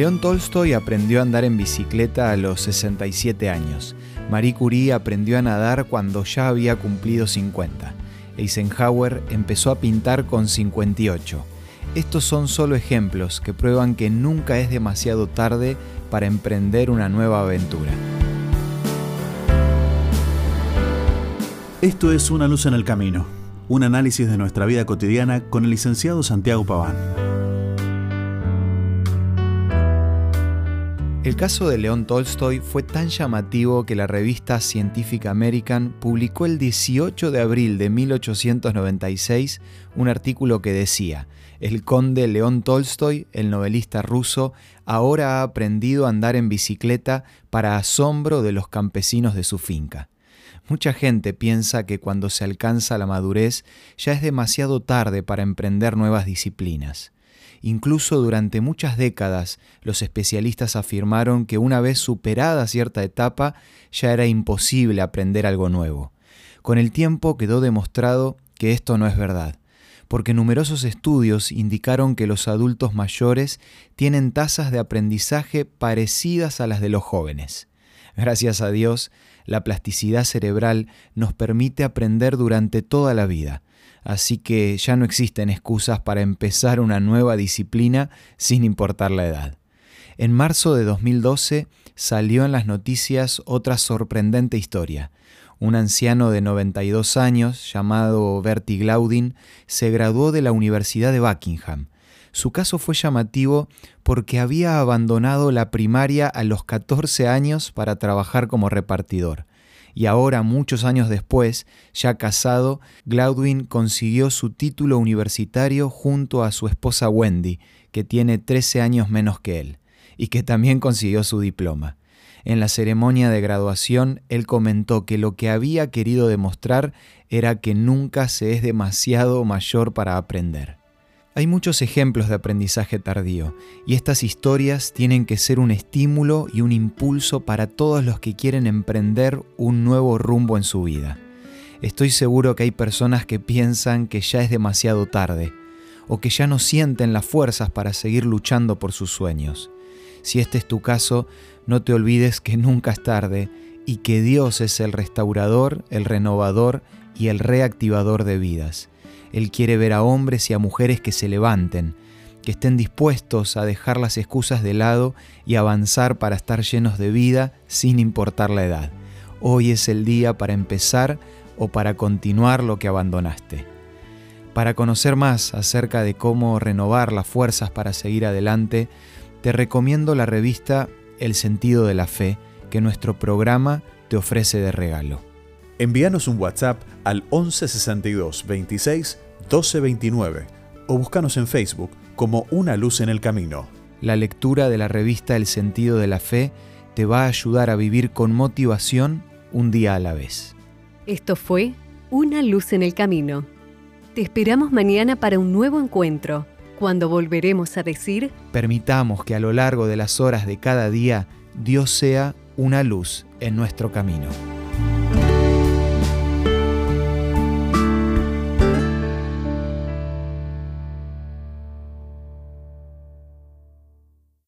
León Tolstoy aprendió a andar en bicicleta a los 67 años. Marie Curie aprendió a nadar cuando ya había cumplido 50. Eisenhower empezó a pintar con 58. Estos son solo ejemplos que prueban que nunca es demasiado tarde para emprender una nueva aventura. Esto es Una luz en el camino, un análisis de nuestra vida cotidiana con el licenciado Santiago Paván. El caso de León Tolstoy fue tan llamativo que la revista Scientific American publicó el 18 de abril de 1896 un artículo que decía, el conde León Tolstoy, el novelista ruso, ahora ha aprendido a andar en bicicleta para asombro de los campesinos de su finca. Mucha gente piensa que cuando se alcanza la madurez ya es demasiado tarde para emprender nuevas disciplinas. Incluso durante muchas décadas los especialistas afirmaron que una vez superada cierta etapa ya era imposible aprender algo nuevo. Con el tiempo quedó demostrado que esto no es verdad, porque numerosos estudios indicaron que los adultos mayores tienen tasas de aprendizaje parecidas a las de los jóvenes. Gracias a Dios, la plasticidad cerebral nos permite aprender durante toda la vida, así que ya no existen excusas para empezar una nueva disciplina sin importar la edad. En marzo de 2012 salió en las noticias otra sorprendente historia. Un anciano de 92 años, llamado Bertie Glaudin, se graduó de la Universidad de Buckingham. Su caso fue llamativo porque había abandonado la primaria a los 14 años para trabajar como repartidor y ahora, muchos años después, ya casado, Glaudwin consiguió su título universitario junto a su esposa Wendy, que tiene 13 años menos que él, y que también consiguió su diploma. En la ceremonia de graduación, él comentó que lo que había querido demostrar era que nunca se es demasiado mayor para aprender. Hay muchos ejemplos de aprendizaje tardío y estas historias tienen que ser un estímulo y un impulso para todos los que quieren emprender un nuevo rumbo en su vida. Estoy seguro que hay personas que piensan que ya es demasiado tarde o que ya no sienten las fuerzas para seguir luchando por sus sueños. Si este es tu caso, no te olvides que nunca es tarde y que Dios es el restaurador, el renovador y el reactivador de vidas. Él quiere ver a hombres y a mujeres que se levanten, que estén dispuestos a dejar las excusas de lado y avanzar para estar llenos de vida sin importar la edad. Hoy es el día para empezar o para continuar lo que abandonaste. Para conocer más acerca de cómo renovar las fuerzas para seguir adelante, te recomiendo la revista El sentido de la fe que nuestro programa te ofrece de regalo. Envíanos un WhatsApp al 1162 26 1229 o búscanos en Facebook como Una Luz en el Camino. La lectura de la revista El sentido de la fe te va a ayudar a vivir con motivación un día a la vez. Esto fue Una Luz en el Camino. Te esperamos mañana para un nuevo encuentro, cuando volveremos a decir... Permitamos que a lo largo de las horas de cada día Dios sea una luz en nuestro camino.